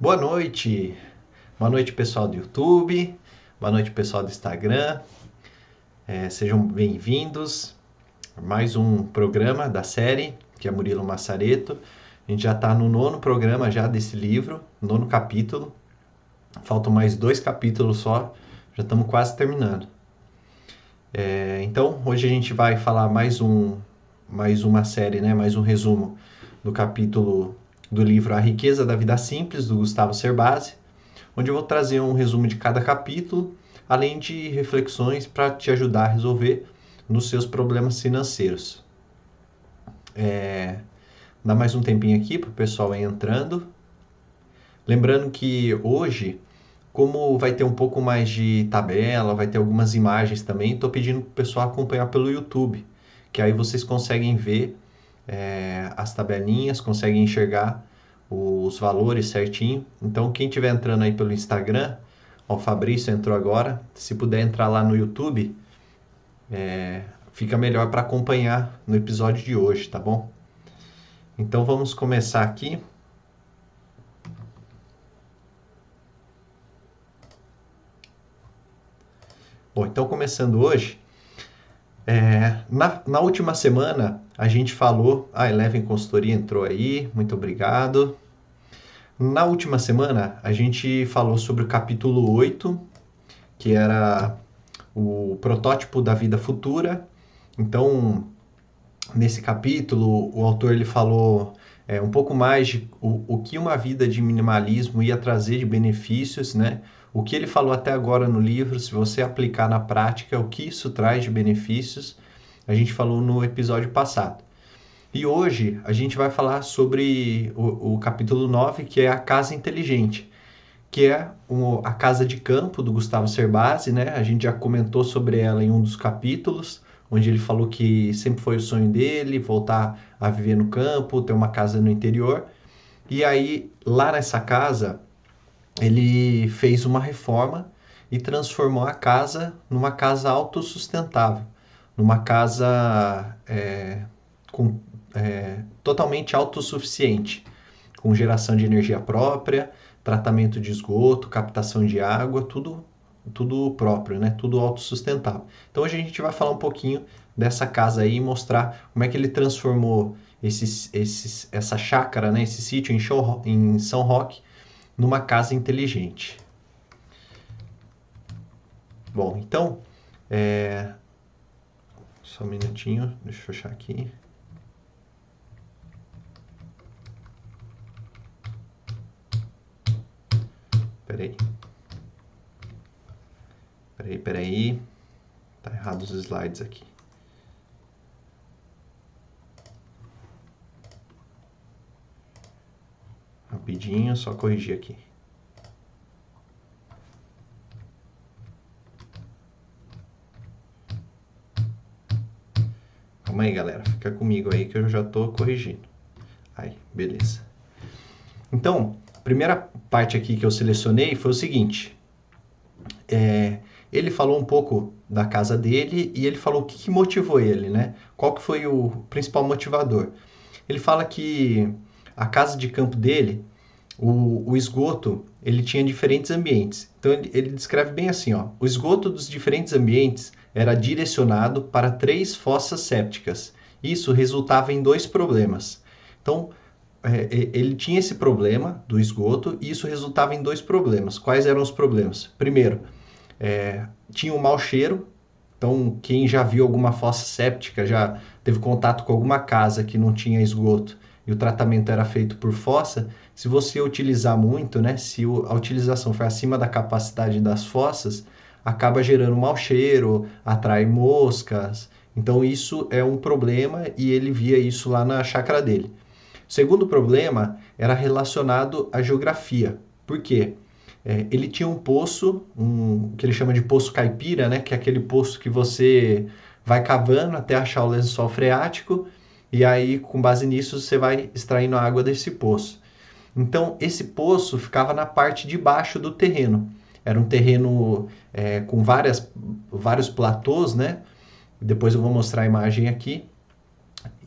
Boa noite, boa noite pessoal do YouTube, boa noite pessoal do Instagram, é, sejam bem-vindos a mais um programa da série, que é Murilo Massareto. A gente já está no nono programa já desse livro, nono capítulo, faltam mais dois capítulos só, já estamos quase terminando. É, então, hoje a gente vai falar mais um, mais uma série, né, mais um resumo do capítulo do livro A Riqueza da Vida Simples, do Gustavo Cerbasi, onde eu vou trazer um resumo de cada capítulo, além de reflexões para te ajudar a resolver nos seus problemas financeiros. É, dá mais um tempinho aqui para o pessoal ir entrando. Lembrando que hoje, como vai ter um pouco mais de tabela, vai ter algumas imagens também, estou pedindo para o pessoal acompanhar pelo YouTube, que aí vocês conseguem ver é, as tabelinhas, conseguem enxergar os valores certinho. Então, quem estiver entrando aí pelo Instagram, ó, o Fabrício entrou agora. Se puder entrar lá no YouTube, é, fica melhor para acompanhar no episódio de hoje, tá bom? Então, vamos começar aqui. Bom, então começando hoje, é, na, na última semana a gente falou, a Eleven Consultoria entrou aí, muito obrigado. Na última semana a gente falou sobre o capítulo 8, que era o protótipo da vida futura. Então, nesse capítulo, o autor ele falou é, um pouco mais de o, o que uma vida de minimalismo ia trazer de benefícios, né? O que ele falou até agora no livro, se você aplicar na prática, o que isso traz de benefícios, a gente falou no episódio passado. E hoje a gente vai falar sobre o, o capítulo 9, que é a casa inteligente, que é o, a casa de campo do Gustavo Cerbasi, né? A gente já comentou sobre ela em um dos capítulos, onde ele falou que sempre foi o sonho dele voltar a viver no campo, ter uma casa no interior. E aí, lá nessa casa, ele fez uma reforma e transformou a casa numa casa autossustentável, numa casa é, com, é, totalmente autossuficiente, com geração de energia própria, tratamento de esgoto, captação de água, tudo tudo próprio, né? Tudo autossustentável. Então hoje a gente vai falar um pouquinho dessa casa aí e mostrar como é que ele transformou esses, esses, essa chácara, né? Esse sítio em, show, em São Roque numa casa inteligente. Bom, então, é... só um minutinho, deixa eu fechar aqui. Peraí. Peraí, peraí. Tá errado os slides aqui. Rapidinho, só corrigir aqui. Calma aí, galera. Fica comigo aí que eu já tô corrigindo. Aí, beleza. Então, a primeira parte aqui que eu selecionei foi o seguinte. É, ele falou um pouco da casa dele e ele falou o que, que motivou ele, né? Qual que foi o principal motivador? Ele fala que a casa de campo dele, o, o esgoto, ele tinha diferentes ambientes. Então ele, ele descreve bem assim, ó, o esgoto dos diferentes ambientes era direcionado para três fossas sépticas. Isso resultava em dois problemas. Então, é, ele tinha esse problema do esgoto e isso resultava em dois problemas. Quais eram os problemas? Primeiro, é, tinha um mau cheiro. Então, quem já viu alguma fossa séptica, já teve contato com alguma casa que não tinha esgoto, o tratamento era feito por fossa, se você utilizar muito, né, se a utilização for acima da capacidade das fossas, acaba gerando mau cheiro, atrai moscas. Então isso é um problema e ele via isso lá na chácara dele. O segundo problema era relacionado à geografia. Por quê? É, ele tinha um poço, um, que ele chama de poço caipira, né, que é aquele poço que você vai cavando até achar o lençol freático e aí, com base nisso, você vai extraindo a água desse poço. Então, esse poço ficava na parte de baixo do terreno. Era um terreno é, com várias, vários platôs, né? Depois eu vou mostrar a imagem aqui.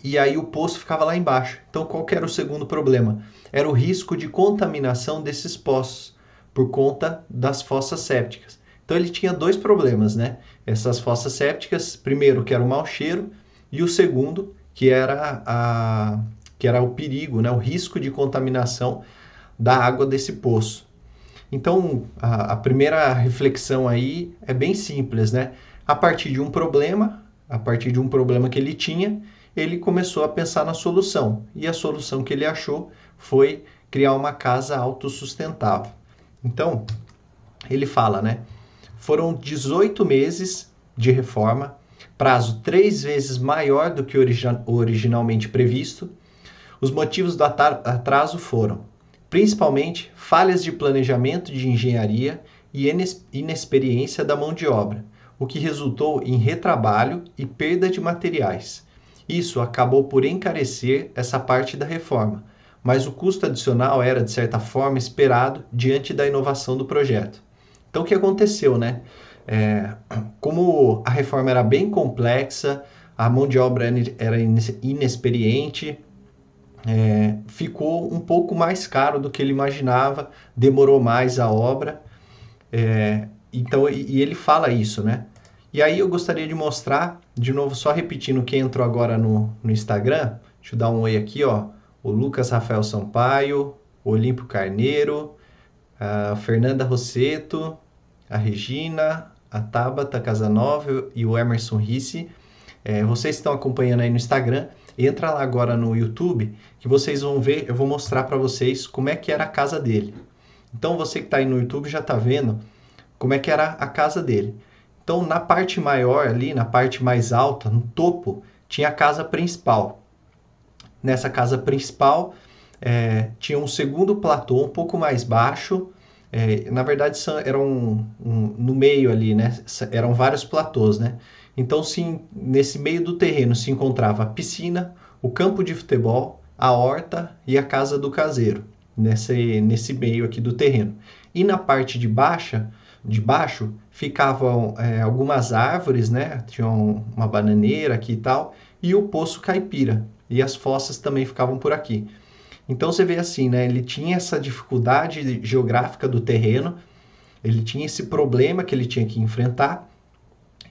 e aí o poço ficava lá embaixo. Então, qual era o segundo problema? Era o risco de contaminação desses poços por conta das fossas sépticas. Então, ele tinha dois problemas, né? Essas fossas sépticas, primeiro, que era o mau cheiro, e o segundo, que era, a, que era o perigo, né? o risco de contaminação da água desse poço. Então, a, a primeira reflexão aí é bem simples, né? A partir de um problema, a partir de um problema que ele tinha, ele começou a pensar na solução. E a solução que ele achou foi criar uma casa autossustentável. Então, ele fala, né? Foram 18 meses de reforma, prazo três vezes maior do que originalmente previsto. Os motivos do atraso foram, principalmente, falhas de planejamento de engenharia e inexperiência da mão de obra, o que resultou em retrabalho e perda de materiais. Isso acabou por encarecer essa parte da reforma, mas o custo adicional era, de certa forma, esperado diante da inovação do projeto. Então, o que aconteceu, né? É, como a reforma era bem complexa, a mão de obra era inexperiente, é, ficou um pouco mais caro do que ele imaginava, demorou mais a obra. É, então, e, ele fala isso, né? E aí eu gostaria de mostrar, de novo, só repetindo quem entrou agora no, no Instagram. Deixa eu dar um oi aqui, ó. O Lucas Rafael Sampaio, Olímpio Carneiro, a Fernanda Rosseto, a Regina, a Tabata Casanova e o Emerson Risse. É, vocês estão acompanhando aí no Instagram. Entra lá agora no YouTube que vocês vão ver, eu vou mostrar para vocês como é que era a casa dele. Então você que está aí no YouTube já está vendo como é que era a casa dele. Então, na parte maior ali, na parte mais alta, no topo, tinha a casa principal. Nessa casa principal, é, tinha um segundo platô um pouco mais baixo. É, na verdade, são, eram um, um, no meio ali, né? Eram vários platôs, né? Então, sim, nesse meio do terreno se encontrava a piscina, o campo de futebol, a horta e a casa do caseiro, nesse, nesse meio aqui do terreno. E na parte de baixa, de baixo ficavam é, algumas árvores, né? Tinha uma bananeira aqui e tal, e o poço caipira. E as fossas também ficavam por aqui. Então você vê assim, né? Ele tinha essa dificuldade geográfica do terreno, ele tinha esse problema que ele tinha que enfrentar,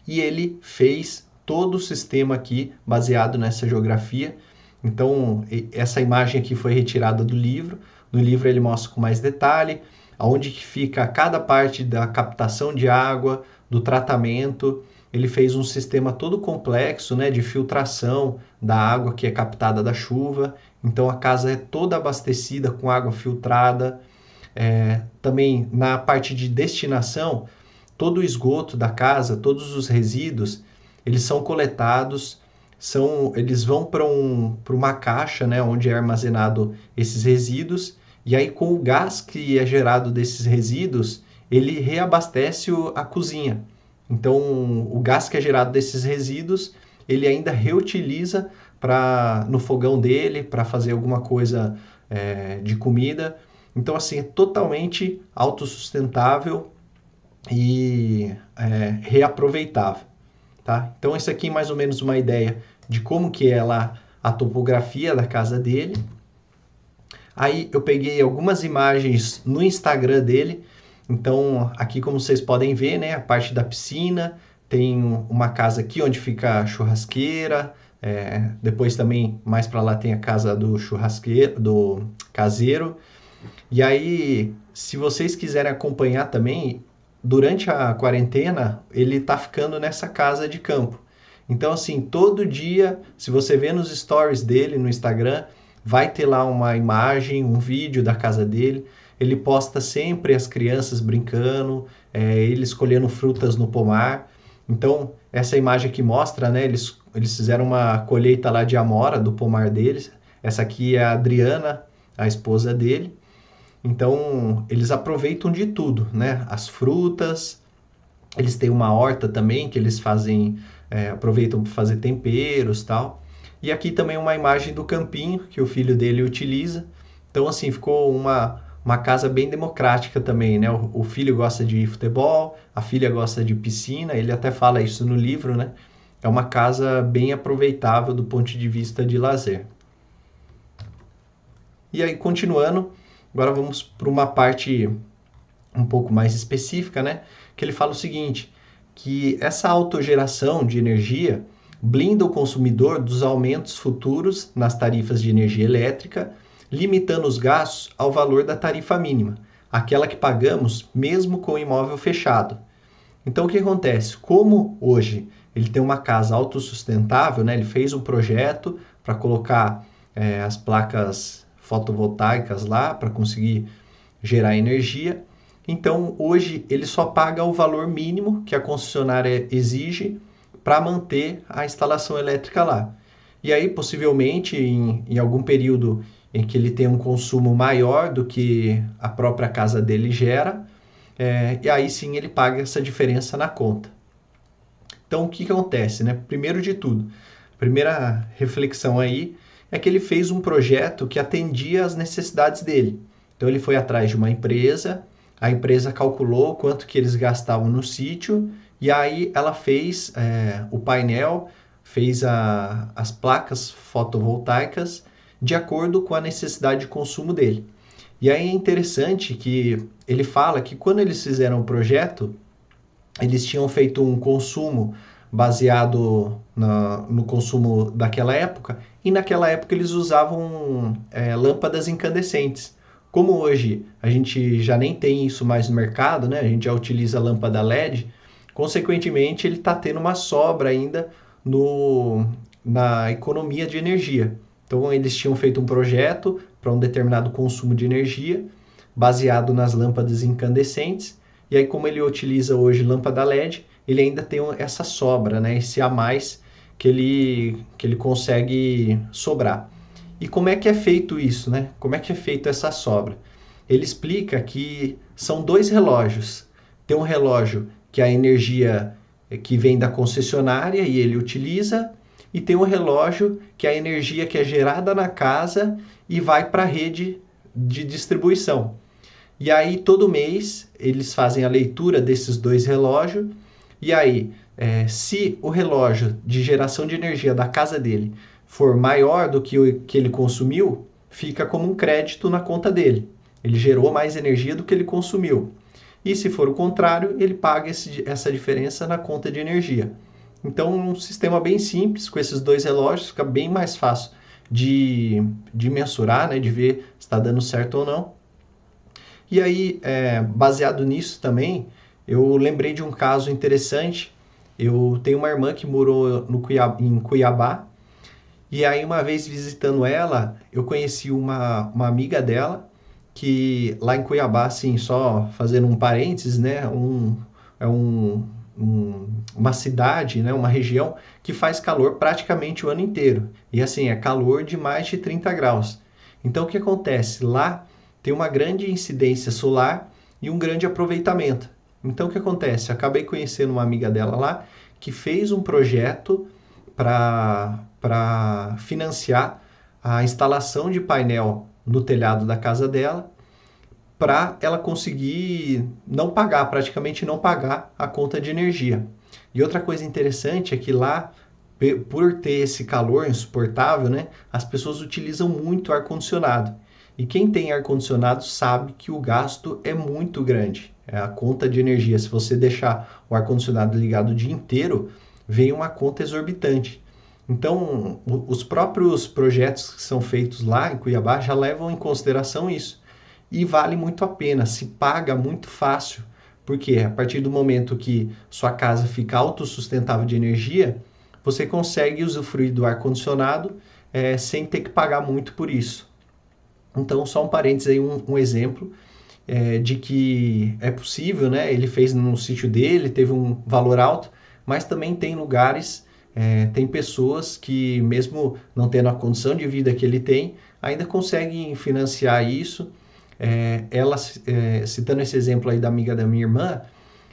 e ele fez todo o sistema aqui baseado nessa geografia. Então, essa imagem aqui foi retirada do livro. No livro ele mostra com mais detalhe aonde que fica cada parte da captação de água, do tratamento. Ele fez um sistema todo complexo, né, de filtração da água que é captada da chuva. Então a casa é toda abastecida com água filtrada. É, também na parte de destinação, todo o esgoto da casa, todos os resíduos, eles são coletados, são, eles vão para um, uma caixa, né, onde é armazenado esses resíduos e aí, com o gás que é gerado desses resíduos, ele reabastece a cozinha. Então, o gás que é gerado desses resíduos, ele ainda reutiliza no fogão dele para fazer alguma coisa é, de comida. Então, assim, é totalmente autossustentável e é, reaproveitável. Tá? Então, isso aqui é mais ou menos uma ideia de como que é lá a topografia da casa dele. Aí eu peguei algumas imagens no Instagram dele. Então, aqui como vocês podem ver, né, a parte da piscina, tem uma casa aqui onde fica a churrasqueira. É, depois também mais para lá tem a casa do churrasqueiro, do caseiro. E aí, se vocês quiserem acompanhar também, durante a quarentena ele está ficando nessa casa de campo. Então, assim, todo dia, se você vê nos stories dele no Instagram, vai ter lá uma imagem, um vídeo da casa dele. Ele posta sempre as crianças brincando, é, ele escolhendo frutas no pomar. Então, essa imagem que mostra, né? Eles, eles fizeram uma colheita lá de amora do pomar deles. Essa aqui é a Adriana, a esposa dele. Então, eles aproveitam de tudo, né? As frutas, eles têm uma horta também que eles fazem, é, aproveitam para fazer temperos tal. E aqui também uma imagem do campinho que o filho dele utiliza. Então, assim, ficou uma, uma casa bem democrática também, né? O, o filho gosta de futebol, a filha gosta de piscina, ele até fala isso no livro, né? É uma casa bem aproveitável do ponto de vista de lazer. E aí, continuando, agora vamos para uma parte um pouco mais específica, né? Que ele fala o seguinte, que essa autogeração de energia blinda o consumidor dos aumentos futuros nas tarifas de energia elétrica, limitando os gastos ao valor da tarifa mínima, aquela que pagamos mesmo com o imóvel fechado. Então, o que acontece? Como hoje ele tem uma casa autossustentável, né? ele fez um projeto para colocar é, as placas fotovoltaicas lá para conseguir gerar energia. Então, hoje ele só paga o valor mínimo que a concessionária exige para manter a instalação elétrica lá. E aí, possivelmente, em, em algum período em que ele tem um consumo maior do que a própria casa dele gera, é, e aí sim ele paga essa diferença na conta. Então, o que, que acontece? Né? Primeiro de tudo, a primeira reflexão aí é que ele fez um projeto que atendia às necessidades dele. Então, ele foi atrás de uma empresa, a empresa calculou quanto que eles gastavam no sítio e aí ela fez é, o painel, fez a, as placas fotovoltaicas de acordo com a necessidade de consumo dele. E aí é interessante que ele fala que quando eles fizeram o projeto, eles tinham feito um consumo baseado na, no consumo daquela época, e naquela época eles usavam é, lâmpadas incandescentes. Como hoje a gente já nem tem isso mais no mercado, né? a gente já utiliza lâmpada LED, Consequentemente, ele está tendo uma sobra ainda no, na economia de energia. Então, eles tinham feito um projeto para um determinado consumo de energia, baseado nas lâmpadas incandescentes. E aí, como ele utiliza hoje lâmpada LED, ele ainda tem essa sobra, né? esse a mais que ele, que ele consegue sobrar. E como é que é feito isso? Né? Como é que é feito essa sobra? Ele explica que são dois relógios. Tem um relógio que é a energia eh, que vem da concessionária e ele utiliza, e tem o relógio, que é a energia que é gerada na casa e vai para a rede de distribuição. E aí, todo mês, eles fazem a leitura desses dois relógios, e aí, é, se o relógio de geração de energia da casa dele for maior do que o que ele consumiu, fica como um crédito na conta dele. Ele gerou mais energia do que ele consumiu. E se for o contrário, ele paga esse, essa diferença na conta de energia. Então, um sistema bem simples, com esses dois relógios, fica bem mais fácil de, de mensurar, né, de ver se está dando certo ou não. E aí, é, baseado nisso também, eu lembrei de um caso interessante. Eu tenho uma irmã que morou no Cuiabá, em Cuiabá, e aí uma vez visitando ela, eu conheci uma, uma amiga dela, que lá em Cuiabá, assim, só fazendo um parênteses, né, um, é um, um, uma cidade, né, uma região que faz calor praticamente o ano inteiro. E assim, é calor de mais de 30 graus. Então o que acontece? Lá tem uma grande incidência solar e um grande aproveitamento. Então o que acontece? Acabei conhecendo uma amiga dela lá que fez um projeto para financiar a instalação de painel no telhado da casa dela para ela conseguir não pagar, praticamente não pagar a conta de energia. E outra coisa interessante é que lá, por ter esse calor insuportável, né, as pessoas utilizam muito ar-condicionado. E quem tem ar-condicionado sabe que o gasto é muito grande. É a conta de energia, se você deixar o ar-condicionado ligado o dia inteiro, vem uma conta exorbitante. Então, os próprios projetos que são feitos lá em Cuiabá já levam em consideração isso. E vale muito a pena, se paga muito fácil, porque a partir do momento que sua casa fica autossustentável de energia, você consegue usufruir do ar-condicionado é, sem ter que pagar muito por isso. Então, só um parênteses aí, um, um exemplo é, de que é possível, né? Ele fez no sítio dele, teve um valor alto, mas também tem lugares é, tem pessoas que, mesmo não tendo a condição de vida que ele tem, ainda conseguem financiar isso. É, ela, é, citando esse exemplo aí da amiga da minha irmã,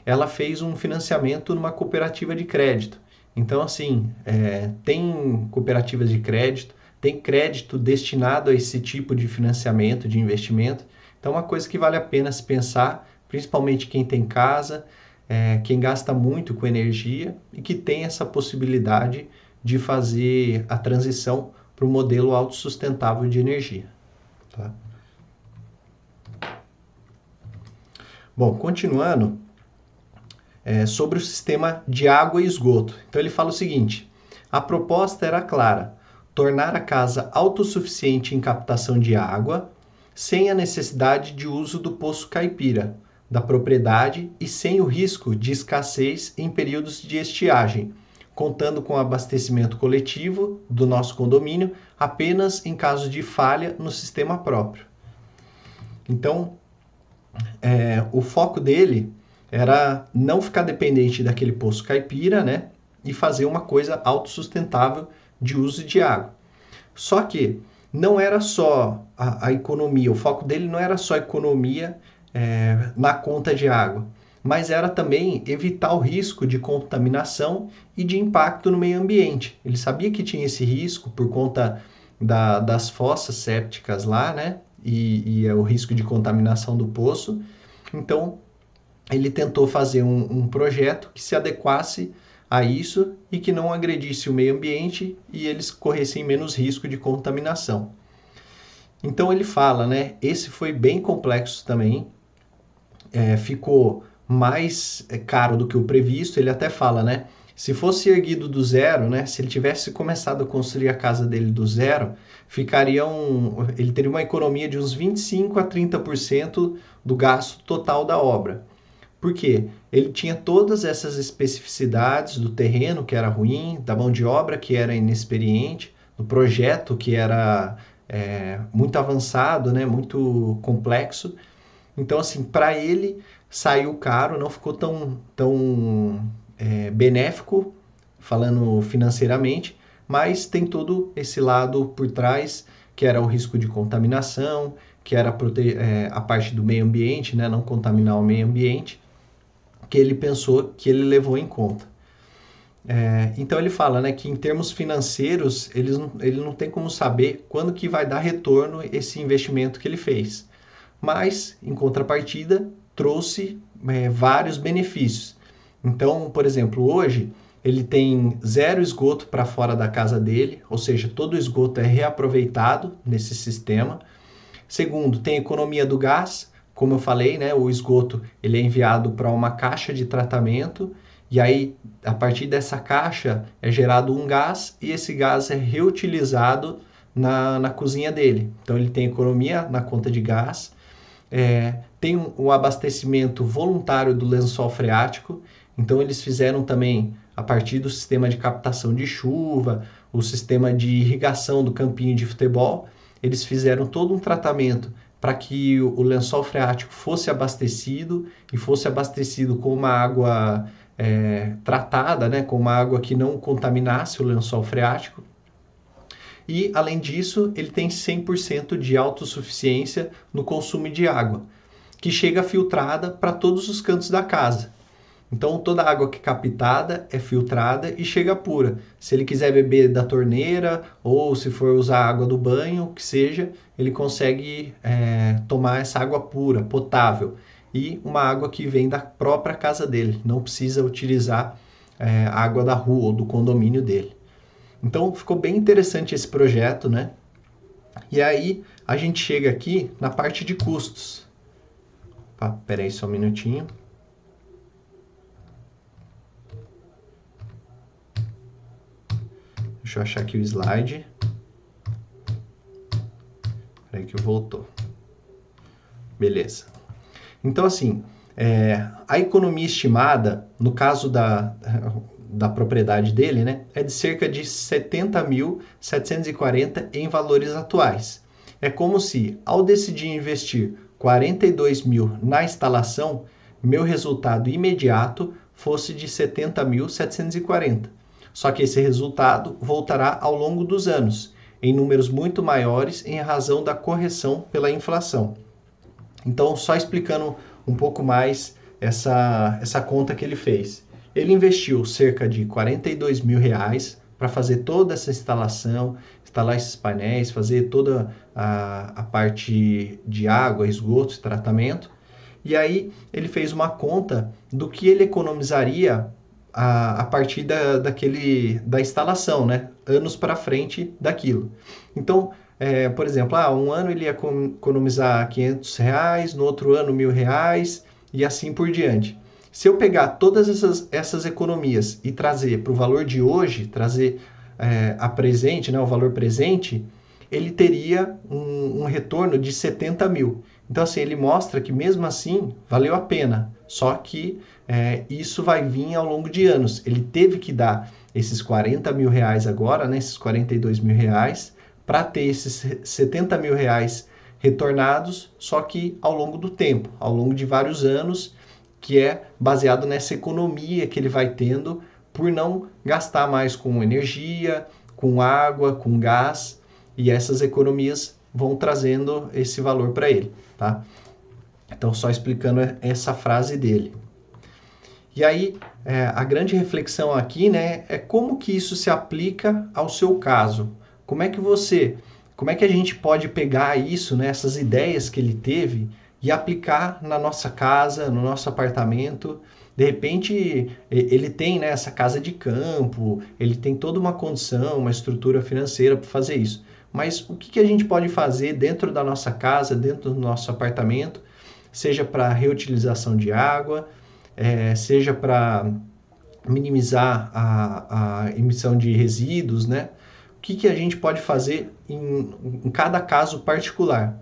ela fez um financiamento numa cooperativa de crédito. Então, assim, é, tem cooperativas de crédito, tem crédito destinado a esse tipo de financiamento, de investimento. Então, é uma coisa que vale a pena se pensar, principalmente quem tem casa, é, quem gasta muito com energia e que tem essa possibilidade de fazer a transição para o modelo autossustentável de energia. Tá? Bom, continuando, é, sobre o sistema de água e esgoto. Então ele fala o seguinte: a proposta era clara, tornar a casa autossuficiente em captação de água, sem a necessidade de uso do poço caipira da propriedade e sem o risco de escassez em períodos de estiagem, contando com abastecimento coletivo do nosso condomínio apenas em caso de falha no sistema próprio. Então, é, o foco dele era não ficar dependente daquele poço caipira, né? E fazer uma coisa autossustentável de uso de água. Só que não era só a, a economia, o foco dele não era só economia é, na conta de água, mas era também evitar o risco de contaminação e de impacto no meio ambiente. Ele sabia que tinha esse risco por conta da, das fossas sépticas lá, né? E, e é o risco de contaminação do poço. Então, ele tentou fazer um, um projeto que se adequasse a isso e que não agredisse o meio ambiente e eles corressem menos risco de contaminação. Então ele fala, né? Esse foi bem complexo também, é, ficou mais é, caro do que o previsto. Ele até fala, né? Se fosse erguido do zero, né? Se ele tivesse começado a construir a casa dele do zero, ficaria um, ele teria uma economia de uns 25 a 30% do gasto total da obra. Por quê? Ele tinha todas essas especificidades do terreno que era ruim, da mão de obra que era inexperiente, do projeto que era é, muito avançado, né, muito complexo. Então, assim, para ele saiu caro, não ficou tão, tão é, benéfico, falando financeiramente, mas tem todo esse lado por trás, que era o risco de contaminação, que era é, a parte do meio ambiente, né, não contaminar o meio ambiente, que ele pensou que ele levou em conta. É, então ele fala né, que em termos financeiros ele não, ele não tem como saber quando que vai dar retorno esse investimento que ele fez mas, em contrapartida, trouxe é, vários benefícios. Então, por exemplo, hoje ele tem zero esgoto para fora da casa dele, ou seja, todo o esgoto é reaproveitado nesse sistema. Segundo, tem economia do gás, como eu falei, né, o esgoto ele é enviado para uma caixa de tratamento e aí a partir dessa caixa é gerado um gás e esse gás é reutilizado na, na cozinha dele. Então ele tem economia na conta de gás é, tem um, um, abastecimento voluntário do lençol freático, então eles fizeram também, a partir do sistema de captação de chuva, o sistema de irrigação do campinho de futebol, eles fizeram todo um tratamento para que o, lençol freático fosse abastecido e fosse abastecido com uma água é, tratada, né, com uma água que não contaminasse o lençol freático. E, além disso, ele tem 100% de autossuficiência no consumo de água, que chega filtrada para todos os cantos da casa. Então, toda a água que é captada é filtrada e chega pura. Se ele quiser beber da torneira ou se for usar água do banho, o que seja, ele consegue é, tomar essa água pura, potável. E uma água que vem da própria casa dele, não precisa utilizar é, água da rua ou do condomínio dele. Então ficou bem interessante esse projeto, né? E aí a gente chega aqui na parte de custos. Opa, pera aí só um minutinho. Deixa eu achar aqui o slide. Peraí que voltou. Beleza. Então, assim, é, a economia estimada, no caso da da propriedade dele, né, é de cerca de 70.740 em valores atuais. É como se, ao decidir investir 42 mil na instalação, meu resultado imediato fosse de 70.740. Só que esse resultado voltará ao longo dos anos, em números muito maiores em razão da correção pela inflação. Então, só explicando um pouco mais essa, essa conta que ele fez. Ele investiu cerca de 42 mil reais para fazer toda essa instalação, instalar esses painéis, fazer toda a, a parte de água, esgoto, tratamento. E aí ele fez uma conta do que ele economizaria a, a partir da, daquele, da instalação, né? Anos para frente daquilo. Então, é, por exemplo, ah, um ano ele ia economizar 500 reais, no outro ano mil reais e assim por diante. Se eu pegar todas essas, essas economias e trazer para o valor de hoje, trazer é, a presente, né, o valor presente, ele teria um, um, retorno de 70 mil. Então, assim, ele mostra que mesmo assim valeu a pena, só que é, isso vai vir ao longo de anos. Ele teve que dar esses 40 mil reais agora, né, esses 42 mil reais, para ter esses 70 mil reais retornados, só que ao longo do tempo, ao longo de vários anos, que é baseado nessa economia que ele vai tendo por não gastar mais com energia, com água, com gás, e essas economias vão trazendo esse valor para ele, tá? Então, só explicando essa frase dele. E aí, é, a grande reflexão aqui, né, é como que isso se aplica ao seu caso. Como é que você, como é que a gente pode pegar isso, né, essas ideias que ele teve e aplicar na nossa casa, no nosso apartamento. De repente, ele tem né, essa casa de campo, ele tem toda uma condição, uma estrutura financeira para fazer isso. Mas o que, que a gente pode fazer dentro da nossa casa, dentro do nosso apartamento, seja para reutilização de água, é, seja para minimizar a, a, emissão de resíduos, né? O que, que a gente pode fazer em, em cada caso particular?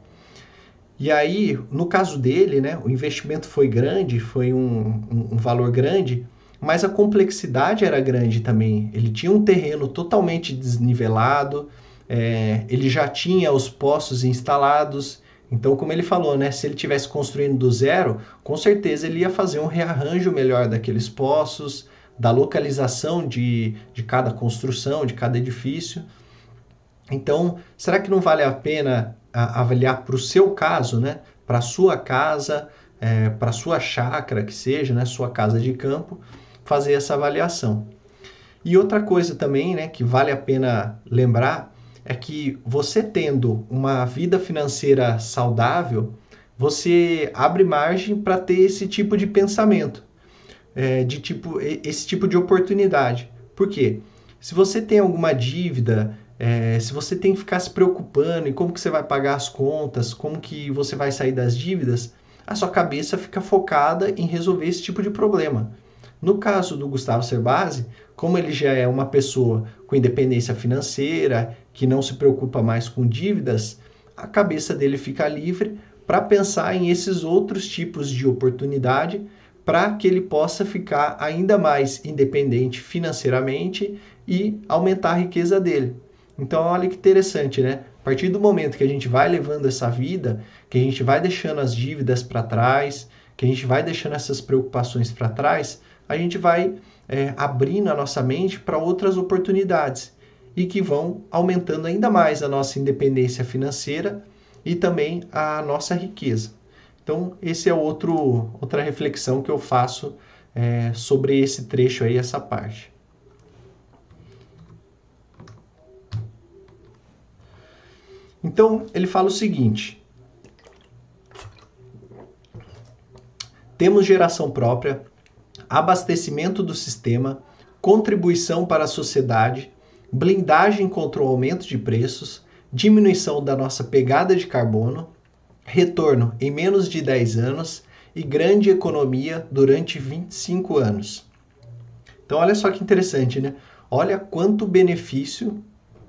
E aí, no caso dele, né, o investimento foi grande, foi um, um, um valor grande, mas a complexidade era grande também. Ele tinha um terreno totalmente desnivelado, é, ele já tinha os postos instalados. Então, como ele falou, né, se ele tivesse construindo do zero, com certeza ele ia fazer um rearranjo melhor daqueles poços, da localização de, de cada construção, de cada edifício. Então, será que não vale a pena avaliar para o seu caso, né? Para sua casa, é, para sua chácara, que seja, né? Sua casa de campo, fazer essa avaliação. E outra coisa também, né? Que vale a pena lembrar é que você tendo uma vida financeira saudável, você abre margem para ter esse tipo de pensamento, é, de tipo esse tipo de oportunidade. Por quê? Se você tem alguma dívida é, se você tem que ficar se preocupando em como que você vai pagar as contas, como que você vai sair das dívidas, a sua cabeça fica focada em resolver esse tipo de problema. No caso do Gustavo Cerbasi, como ele já é uma pessoa com independência financeira, que não se preocupa mais com dívidas, a cabeça dele fica livre para pensar em esses outros tipos de oportunidade para que ele possa ficar ainda mais independente financeiramente e aumentar a riqueza dele. Então, olha que interessante, né? A partir do momento que a gente vai levando essa vida, que a gente vai deixando as dívidas para trás, que a gente vai deixando essas preocupações para trás, a gente vai é, abrindo a nossa mente para outras oportunidades e que vão aumentando ainda mais a nossa independência financeira e também a nossa riqueza. Então, esse é outro, outra reflexão que eu faço é, sobre esse trecho aí, essa parte. Então, ele fala o seguinte: temos geração própria, abastecimento do sistema, contribuição para a sociedade, blindagem contra o aumento de preços, diminuição da nossa pegada de carbono, retorno em menos de 10 anos e grande economia durante 25 anos. Então, olha só que interessante, né? Olha quanto benefício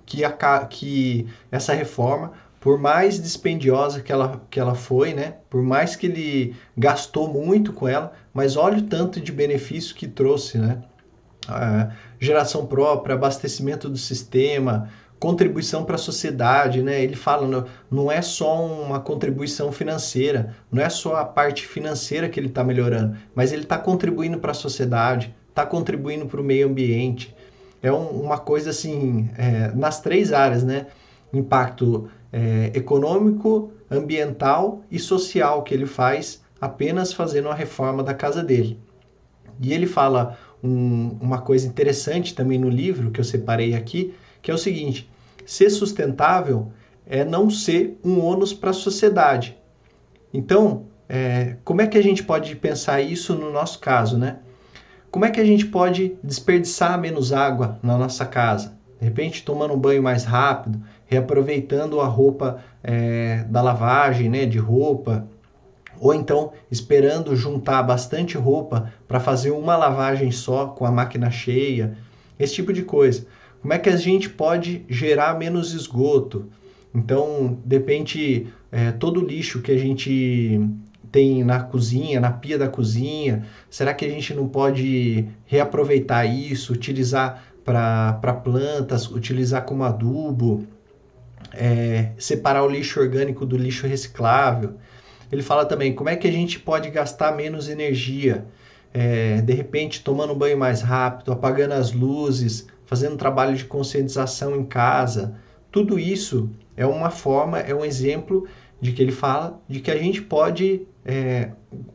que, a, que essa reforma, por mais dispendiosa que ela, que ela foi, né, por mais que ele gastou muito com ela, mas olha o tanto de benefício que trouxe, né? A geração própria, abastecimento do sistema, contribuição para a sociedade, né? Ele fala, não, é só uma contribuição financeira, não é só a parte financeira que ele está melhorando, mas ele está contribuindo para a sociedade, está contribuindo para o meio ambiente, é um, uma coisa assim, é, nas três áreas, né? Impacto é, econômico, ambiental e social que ele faz apenas fazendo a reforma da casa dele. E ele fala um, uma coisa interessante também no livro que eu separei aqui, que é o seguinte: ser sustentável é não ser um ônus para a sociedade. Então, é, como é que a gente pode pensar isso no nosso caso, né? Como é que a gente pode desperdiçar menos água na nossa casa? De repente, tomando um banho mais rápido, reaproveitando a roupa é, da lavagem, né, de roupa, ou então esperando juntar bastante roppa para fazer uma lavagem só com a máquina cheia, esse tipo de coisa. Como é que a gente pode gerar menos esgoto? Então, de repente, é, todo o lixo que a gente tem na cozinha, na pia da cozinha, será que a gente não pode reaproveitar isso, utilizar para plantas, utilizar como adubo, é, separar o lixo orgânico do lixo reciclável? Ele fala também como é que a gente pode gastar menos energia, é, de repente tomando um banho mais rápido, apagando as luzes, fazendo trabalho de conscientização em casa. Tudo isso é uma forma, é um exemplo de que ele fala de que a gente pode é,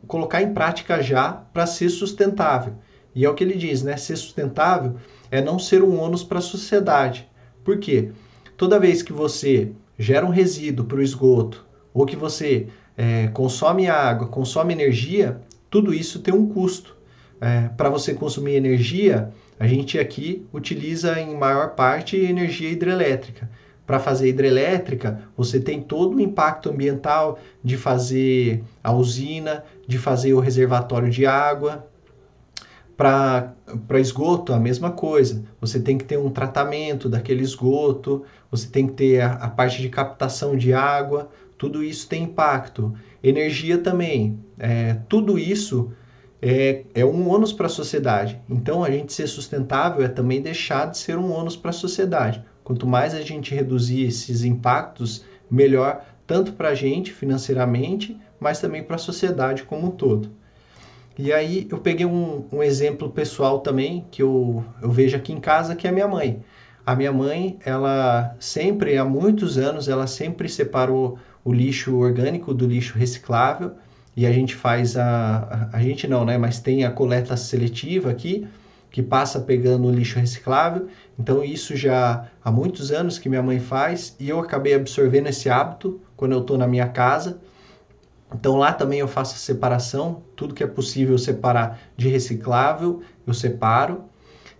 colocar em prática já para ser sustentável. E é o que ele diz, né? Ser sustentável é não ser um ônus para a sociedade. Por quê? Toda vez que você gera um resíduo para o esgoto ou que você é, consome água, consome energia, tudo isso tem um custo. É, Para você consumir energia, a gente aqui utiliza em maior parte energia hidrelétrica. Para fazer hidrelétrica, você tem todo o impacto ambiental de fazer a usina, de fazer o reservatório de água. Para esgoto, a mesma coisa. Você tem que ter um tratamento daquele esgoto, você tem que ter a, a parte de captação de água, tudo isso tem impacto. Energia também. É, tudo isso é, é um ônus para a sociedade. Então, a gente ser sustentável é também deixar de ser um ônus para a sociedade. Quanto mais a gente reduzir esses impactos, melhor, tanto para a gente financeiramente, mas também para a sociedade como um todo. E aí eu peguei um, um, exemplo pessoal também que eu, eu vejo aqui em casa, que é a minha mãe. A minha mãe, ela sempre, há muitos anos, ela sempre separou o lixo orgânico do lixo reciclável e a gente faz a, a, gente não, né? Mas tem a coleta seletiva aqui que passa pegando o lixo reciclável. Então isso já há muitos anos que minha mãe faz e eu acabei absorvendo esse hábito quando eu estou na minha casa. Então lá também eu faço a separação, tudo que é possível separar de reciclável eu separo.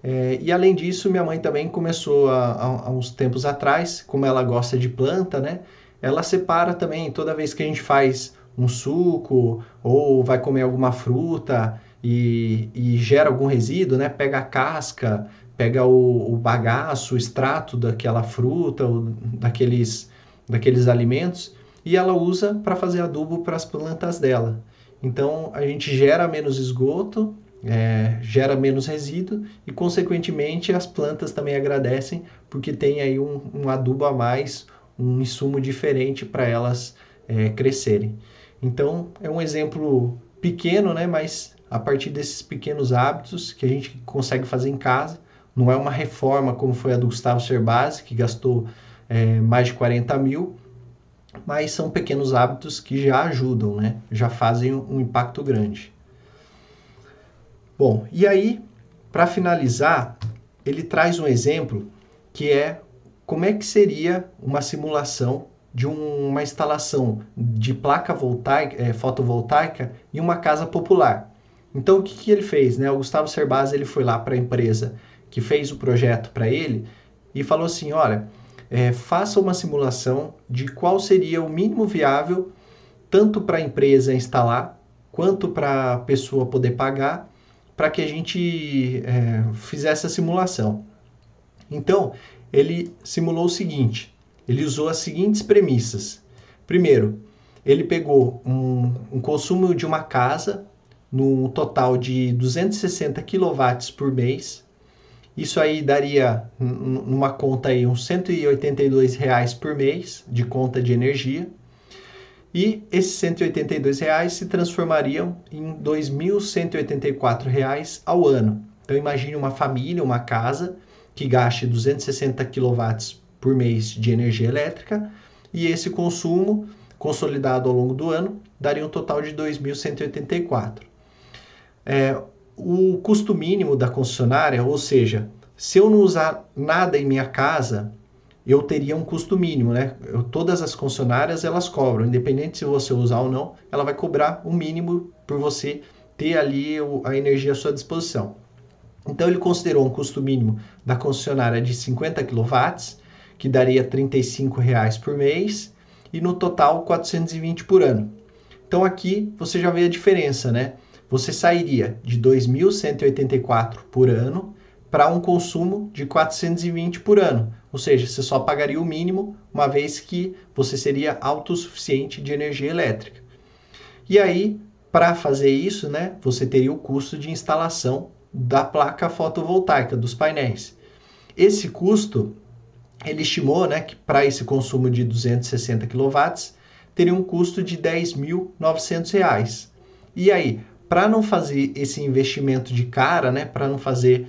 É, e além disso, minha mãe também começou há, uns tempos atrás, como ela gosta de planta, né? ela separa também toda vez que a gente faz um suco ou vai comer alguma fruta e, e gera algum resíduo, né? Pega a casca, pega o, o bagaço, o extrato daquela fruta ou daqueles, daqueles alimentos e ela usa para fazer adubo para as plantas dela. Então a gente gera menos esgoto, é, gera menos resíduo e, consequentemente, as plantas também agradecem porque tem aí um, um adubo a mais, um insumo diferente para elas é, crescerem. Então, é um exemplo pequeno, né, mas a partir desses pequenos hábitos que a gente consegue fazer em casa, não é uma reforma como foi a do Gustavo Cerbasi, que gastou é, mais de 40 mil, mas são pequenos hábitos que já ajudam, né, já fazem um impacto grande. Bom, e aí, para finalizar, ele traz um exemplo que é como é que seria uma simulação de um, uma instalação de placa voltaica, é, fotovoltaica em uma casa popular. Então, o que, que ele fez? Né? O Gustavo Cerbasi ele foi lá para a empresa que fez o projeto para ele e falou assim, olha, é, faça uma simulação de qual seria o mínimo viável tanto para a empresa instalar quanto para a pessoa poder pagar para que a gente é, fizesse a simulação. Então, ele simulou o seguinte: ele usou as seguintes premissas. Primeiro, ele pegou um, um consumo de uma casa no total de 260 kW por mês. Isso aí daria numa conta aí uns 182 reais por mês de conta de energia. E esses 182 reais se transformariam em 2.184 reais ao ano. Então imagine uma família, uma casa que gaste 260 kW por mês de energia elétrica e esse consumo consolidado ao longo do ano daria um total de 2.184. É, o custo mínimo da concessionária, ou seja, se eu não usar nada em minha casa, eu teria um custo mínimo, né? Eu, todas as concessionárias elas cobram, independente se você usar ou não, ela vai cobrar o um mínimo por você ter ali o, a energia à sua disposição. Então ele considerou um custo mínimo da concessionária de 50 kW, que daria 35 reais por mês, e no total 420 por ano. Então aqui você já vê a diferença, né? Você sairia de 2.184 por ano para um consumo de 420 por ano. Ou seja, você só pagaria o mínimo, uma vez que você seria autossuficiente de energia elétrica. E aí, para fazer isso, né, você teria o custo de instalação da placa fotovoltaica, dos painéis. Esse custo, ele estimou né, que para esse consumo de 260 kW, teria um custo de R$ 10.900. E aí, para não fazer esse investimento de cara, né, para não fazer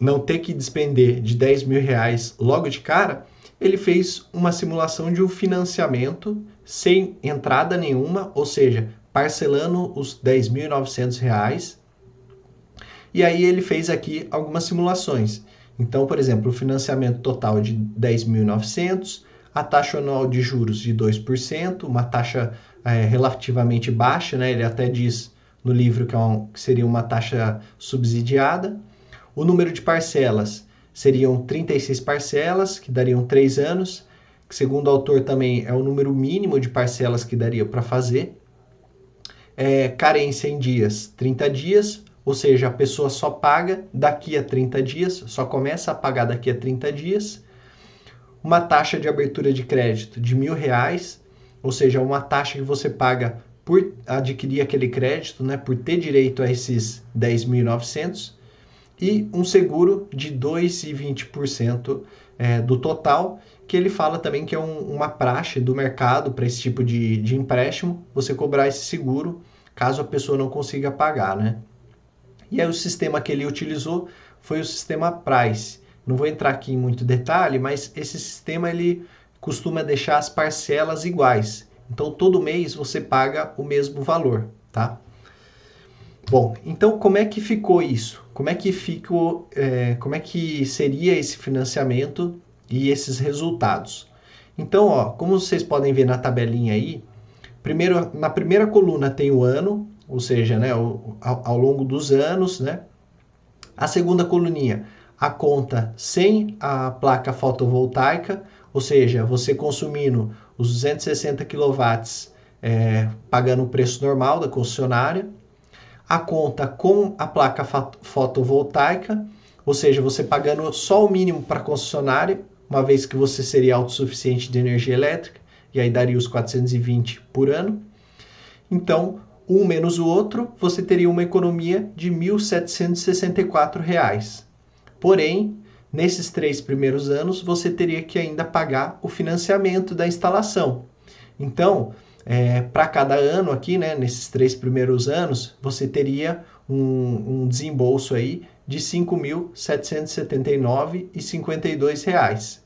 não ter que despender de 10 mil reais logo de cara, ele fez uma simulação de um financiamento sem entrada nenhuma, ou seja, parcelando os 10.900 reais. E aí ele fez aqui algumas simulações. Então, por exemplo, o financiamento total de 10.900, a taxa anual de juros de 2%, uma taxa é, relativamente baixa, né? ele até diz no livro que, é um, que seria uma taxa subsidiada. O número de parcelas seriam 36 parcelas, que dariam 3 anos, que segundo o autor também é o número mínimo de parcelas que daria para fazer. É, carência em dias, 30 dias, ou seja, a pessoa só paga daqui a 30 dias, só começa a pagar daqui a 30 dias. Uma taxa de abertura de crédito de mil reais, ou seja, uma taxa que você paga por adquirir aquele crédito, né, por ter direito a esses 10.900 e um seguro de 2,20% é, do total, que ele fala também que é um, uma praxe do mercado para esse tipo de, de empréstimo, você cobrar esse seguro caso a pessoa não consiga pagar, né? E aí o sistema que ele utilizou foi o sistema Price. Não vou entrar aqui em muito detalhe, mas esse sistema ele costuma deixar as parcelas iguais. Então todo mês você paga o mesmo valor, tá? Bom, então como é que ficou isso? Como é que ficou, é, como é que seria esse financiamento e esses resultados? Então, ó, como vocês podem ver na tabelinha aí, primeiro na primeira coluna tem o ano, ou seja, né, ao, ao longo dos anos, né? A segunda coluninha, a conta sem a placa fotovoltaica, ou seja, você consumindo os 260 kW é, pagando o preço normal da concessionária a conta com a placa fotovoltaica, ou seja, você pagando só o mínimo para a concessionária, uma vez que você seria autossuficiente de energia elétrica, e aí daria os 420 por ano. Então, um menos o outro, você teria uma economia de R$ 1.764. Porém, nesses três primeiros anos, você teria que ainda pagar o financiamento da instalação. Então, é, para cada ano aqui, né, nesses três primeiros anos, você teria um, um desembolso aí de 5.779,52 reais.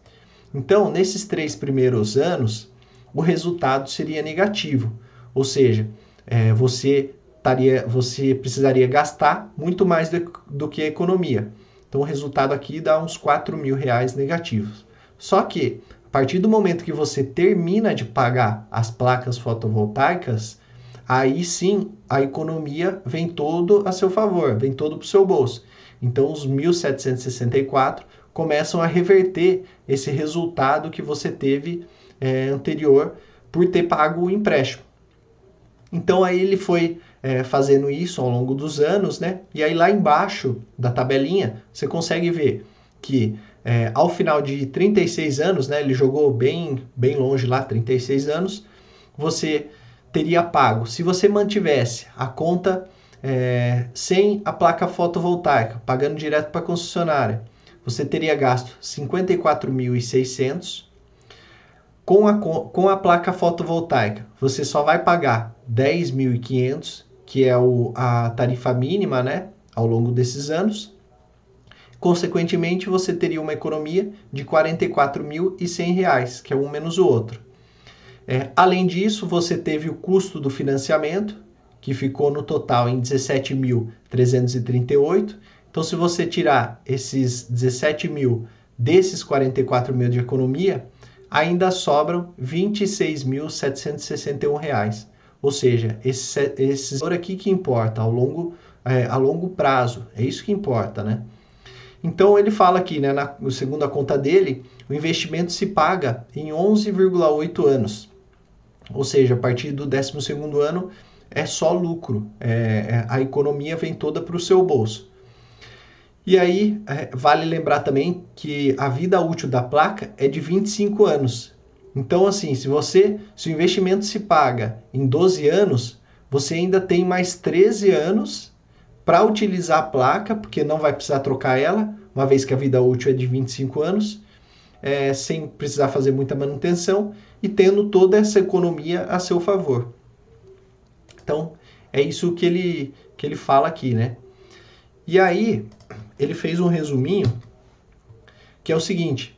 Então, nesses três primeiros anos, o resultado seria negativo, ou seja, é, você, taria, você precisaria gastar muito mais do, do que a economia. Então, o resultado aqui dá uns R$ mil reais negativos. Só que a partir do momento que você termina de pagar as placas fotovoltaicas, aí sim a economia vem todo a seu favor, vem todo para o seu bolso. Então os 1.764 começam a reverter esse resultado que você teve é, anterior por ter pago o empréstimo. Então aí ele foi é, fazendo isso ao longo dos anos, né? E aí lá embaixo da tabelinha você consegue ver que é, ao final de 36 anos, né, ele jogou bem, bem longe lá, 36 anos, você teria pago, se você mantivesse a conta é, sem a placa fotovoltaica, pagando direto para a concessionária, você teria gasto 54.600. Com a, com a placa fotovoltaica, você só vai pagar 10.500, que é o, a tarifa mínima né, ao longo desses anos. Consequentemente, você teria uma economia de R$ 44.100, que é um menos o outro. É, além disso, você teve o custo do financiamento, que ficou no total em 17.338. Então, se você tirar esses 17 mil desses 44 mil de economia, ainda sobram R$ 26.761. Ou seja, esse, esse valor aqui que importa ao longo, é, a longo prazo, é isso que importa, né? Então ele fala aqui, né, na, segundo a conta dele, o investimento se paga em 11,8 anos. Ou seja, a partir do 12 ano é só lucro, é, é, a economia vem toda para o seu bolso. E aí, é, vale lembrar também que a vida útil da placa é de 25 anos. Então, assim, se você, se o investimento se paga em 12 anos, você ainda tem mais 13 anos para utilizar a placa, porque não vai precisar trocar ela, uma vez que a vida útil é de 25 anos, é, sem precisar fazer muita manutenção e tendo toda essa economia a seu favor. Então, é isso que ele, que ele fala aqui, né? E aí, ele fez um resuminho que é o seguinte: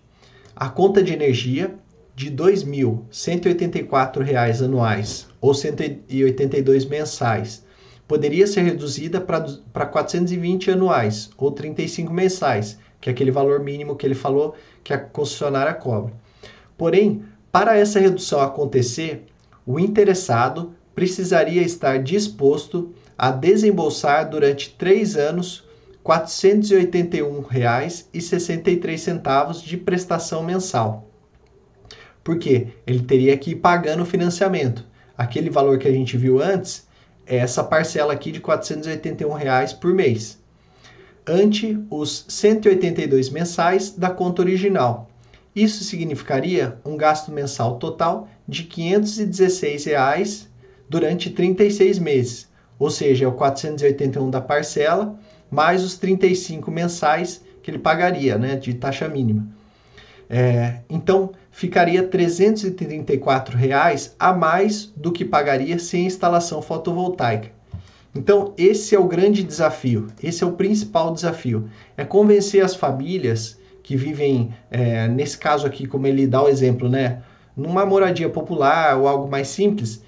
a conta de energia de R$ 2.184 anuais ou 182 mensais poderia ser reduzida para 420 anuais ou 35 mensais, que é aquele valor mínimo que ele falou que a concessionária cobra. Porém, para essa redução acontecer, o interessado precisaria estar disposto a desembolsar durante três anos R$ 481,63 de prestação mensal. Por quê? Ele teria que ir pagando o financiamento. Aquele valor que a gente viu antes é essa parcela aqui de 481 reais por mês, ante os 182 mensais da conta original. Isso significaria um gasto mensal total de 516 reais durante 36 meses, ou seja, é o 481 da parcela mais os 35 mensais que ele pagaria, né, de taxa mínima. É, então, ficaria 334 reais a mais do que pagaria sem instalação fotovoltaica. Então, esse é o grande desafio, esse é o principal desafio, é convencer as famílias que vivem, é, nesse caso aqui, como ele dá o exemplo, né, numa moradia popular ou algo mais simples,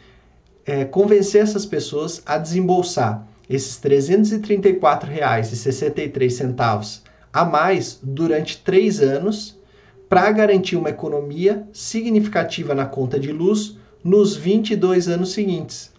é, convencer essas pessoas a desembolsar esses R$ 334,63 a mais durante três anos para garantir uma economia significativa na conta de luz nos 22 anos seguintes.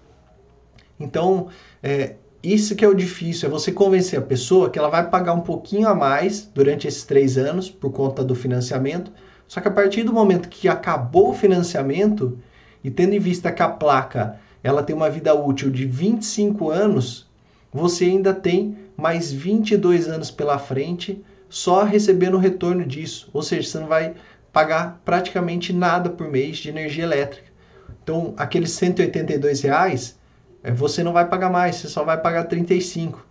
Então, é, isso que é o difícil, é você convencer a pessoa que ela vai pagar um pouquinho a mais durante esses três anos por conta do financiamento, só que a partir do momento que acabou o financiamento e tendo em vista que a placa ela tem uma vida útil de 25 anos, você ainda tem mais 22 anos pela frente só recebendo retorno disso. Ou seja, você não vai pagar praticamente nada por mês de energia elétrica. Então, aqueles 182 reais, é, você não vai pagar mais, você só vai pagar 35.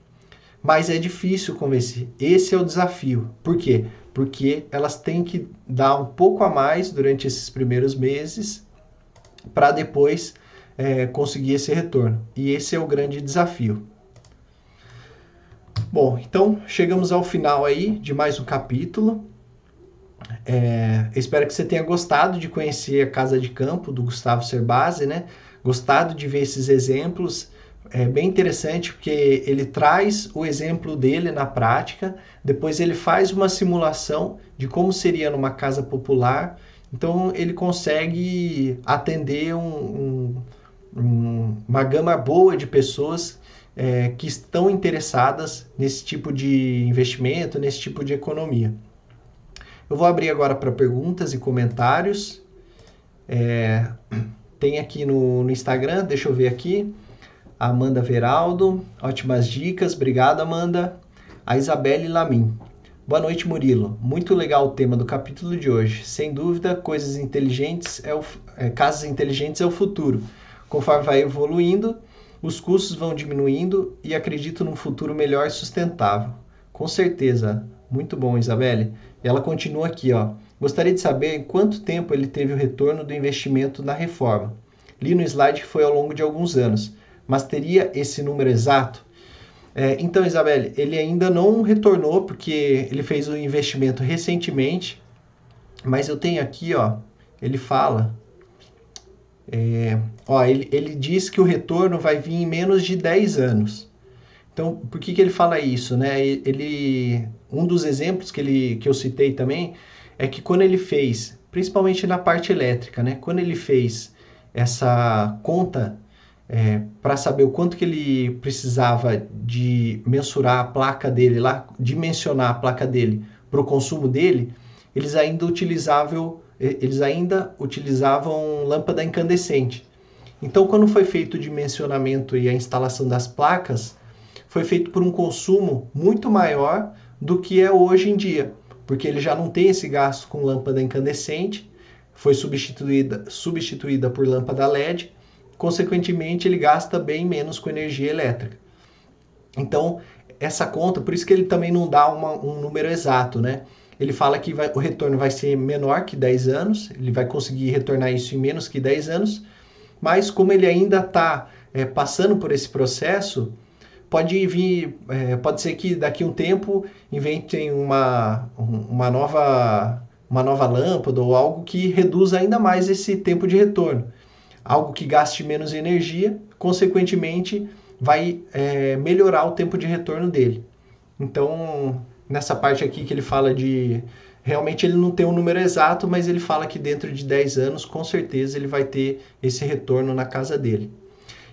Mas é difícil convencer. Esse é o desafio. Por quê? Porque elas têm que dar um pouco a mais durante esses primeiros meses para depois é, conseguir esse retorno. E esse é o grande desafio. Bom, então chegamos ao final aí de mais um capítulo. É, espero que você tenha gostado de conhecer a Casa de Campo do Gustavo Cerbasi, né? Gostado de ver esses exemplos. É bem interessante porque ele traz o exemplo dele na prática, depois ele faz uma simulação de como seria numa casa popular. Então ele consegue atender um, um, um, uma gama boa de pessoas é, que estão interessadas nesse tipo de investimento, nesse tipo de economia. Eu vou abrir agora para perguntas e comentários. É, tem aqui no, no, Instagram, deixa eu ver aqui. Amanda Veraldo, ótimas dicas, obrigado Amanda. A Isabelle Lamin. Boa noite, Murilo. Muito legal o tema do capítulo de hoje. Sem dúvida, coisas inteligentes é o, é, casas inteligentes é o futuro. Conforme vai evoluindo, os custos vão diminuindo e acredito num futuro melhor e sustentável. Com certeza. Muito bom, Isabelle. Ela continua aqui, ó. Gostaria de saber em quanto tempo ele teve o retorno do investimento na reforma. Li no slide que foi ao longo de alguns anos, mas teria esse número exato? É, então, Isabelle, ele ainda não retornou porque ele fez o investimento recentemente, mas eu tenho aqui, ó, ele fala é, ó, ele, ele diz que o retorno vai vir em menos de 10 anos. Então, por que, que ele fala isso, né? Ele, um dos exemplos que, ele, que eu citei também é que quando ele fez, principalmente na parte elétrica, né? Quando ele fez essa conta é, para saber o quanto que ele precisava de mensurar a placa dele lá, dimensionar a placa dele para o consumo dele, eles ainda utilizavam eles ainda utilizavam lâmpada incandescente. Então, quando foi feito o dimensionamento e a instalação das placas, foi feito por um consumo muito maior do que é hoje em dia, porque ele já não tem esse gasto com lâmpada incandescente, foi substituída, substituída por lâmpada LED, consequentemente ele gasta bem menos com energia elétrica. Então, essa conta, por isso que ele também não dá uma, um número exato, né? Ele fala que vai, o retorno vai ser menor que 10 anos, ele vai conseguir retornar isso em menos que 10 anos, mas como ele ainda está é, passando por esse processo, pode vir, é, pode ser que daqui a um tempo inventem uma, uma, nova, uma nova lâmpada ou algo que reduza ainda mais esse tempo de retorno. Algo que gaste menos energia, consequentemente, vai é, melhorar o tempo de retorno dele. Então, nessa parte aqui que ele fala de. Realmente ele não tem um número exato, mas ele fala que dentro de 10 anos, com certeza, ele vai ter esse retorno na casa dele.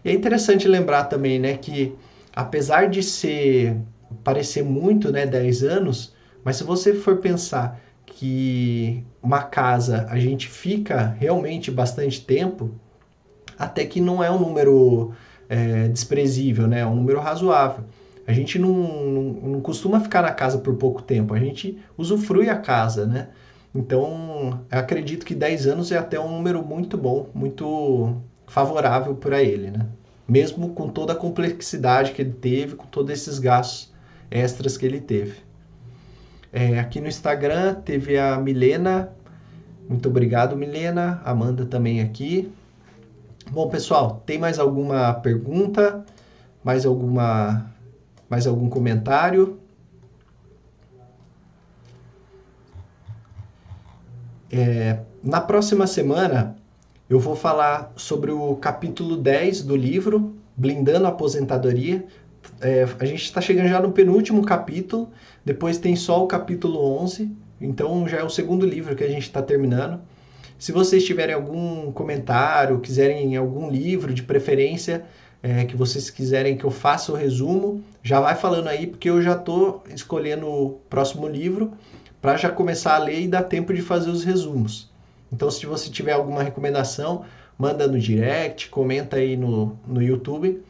E é interessante lembrar também, né, que apesar de ser parecer muito, né, 10 anos, mas se você for pensar que uma casa a gente fica realmente bastante tempo, até que não é um número é, desprezível, né? É um número razoável. A gente não, não, não, costuma ficar na casa por pouco tempo, a gente usufrui a casa, né? Então, acredito que 10 anos é até um número muito bom, muito favorável para ele, né? Mesmo com toda a complexidade que ele teve, com todos esses gastos extras que ele teve. É, aqui no Instagram teve a Milena, muito obrigado Milena, Amanda também aqui. Bom, pessoal, tem mais alguma pergunta? Mais alguma mais algum comentário? É, na próxima semana eu vou falar sobre o capítulo 10 do livro, Blindando a Aposentadoria. É, a gente está chegando já no penúltimo capítulo, depois tem só o capítulo 11, então já é o segundo livro que a gente está terminando. Se vocês tiverem algum comentário, quiserem algum livro de preferência, é, que vocês quiserem que eu faça o resumo, já vai falando aí, porque eu já estou escolhendo o próximo livro para já começar a ler e dar tempo de fazer os resumos. Então, se você tiver alguma recomendação, manda no direct, comenta aí no, no YouTube,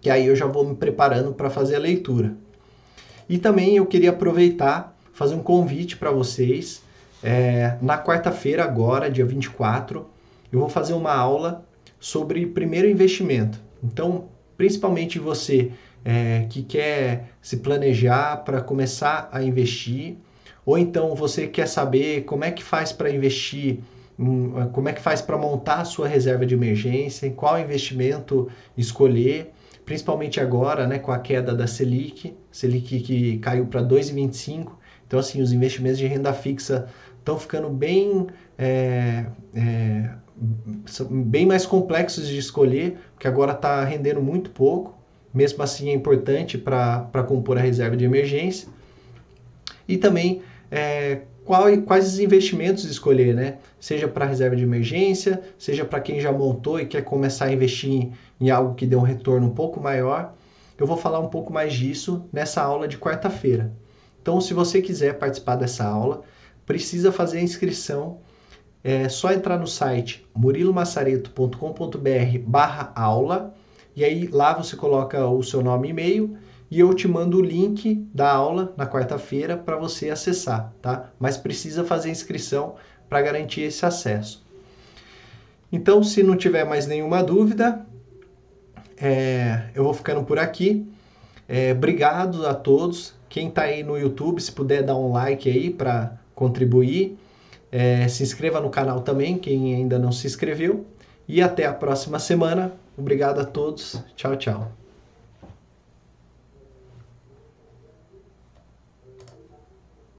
que aí eu já vou me preparando para fazer a leitura. E também eu queria aproveitar, fazer um convite para vocês. É, na quarta-feira, agora, dia 24, eu vou fazer uma aula sobre primeiro investimento. Então, principalmente você é, que quer se planejar para começar a investir, ou então você quer saber como é que faz para investir, hum, como é que faz para montar a sua reserva de emergência, qual investimento escolher, principalmente agora, né, com a queda da Selic, Selic que caiu para 2,25. Então, assim, os investimentos de renda fixa estão ficando bem é, é, bem mais complexos de escolher, porque agora está rendendo muito pouco. Mesmo assim, é importante para compor a reserva de emergência. E também é, qual, quais os investimentos escolher, né? Seja para reserva de emergência, seja para quem já montou e quer começar a investir em, em algo que dê um retorno um pouco maior. Eu vou falar um pouco mais disso nessa aula de quarta-feira. Então, se você quiser participar dessa aula, precisa fazer a inscrição é só entrar no site murilomassareto.com.br barra aula e aí lá você coloca o seu nome e e-mail e eu te mando o link da aula na quarta-feira para você acessar, tá? Mas precisa fazer inscrição para garantir esse acesso. Então, se não tiver mais nenhuma dúvida, é, eu vou ficando por aqui. É, obrigado a todos. Quem está aí no YouTube, se puder dar um like aí para contribuir. É, se inscreva no canal também, quem ainda não se inscreveu. E até a próxima semana. Obrigado a todos. Tchau, tchau.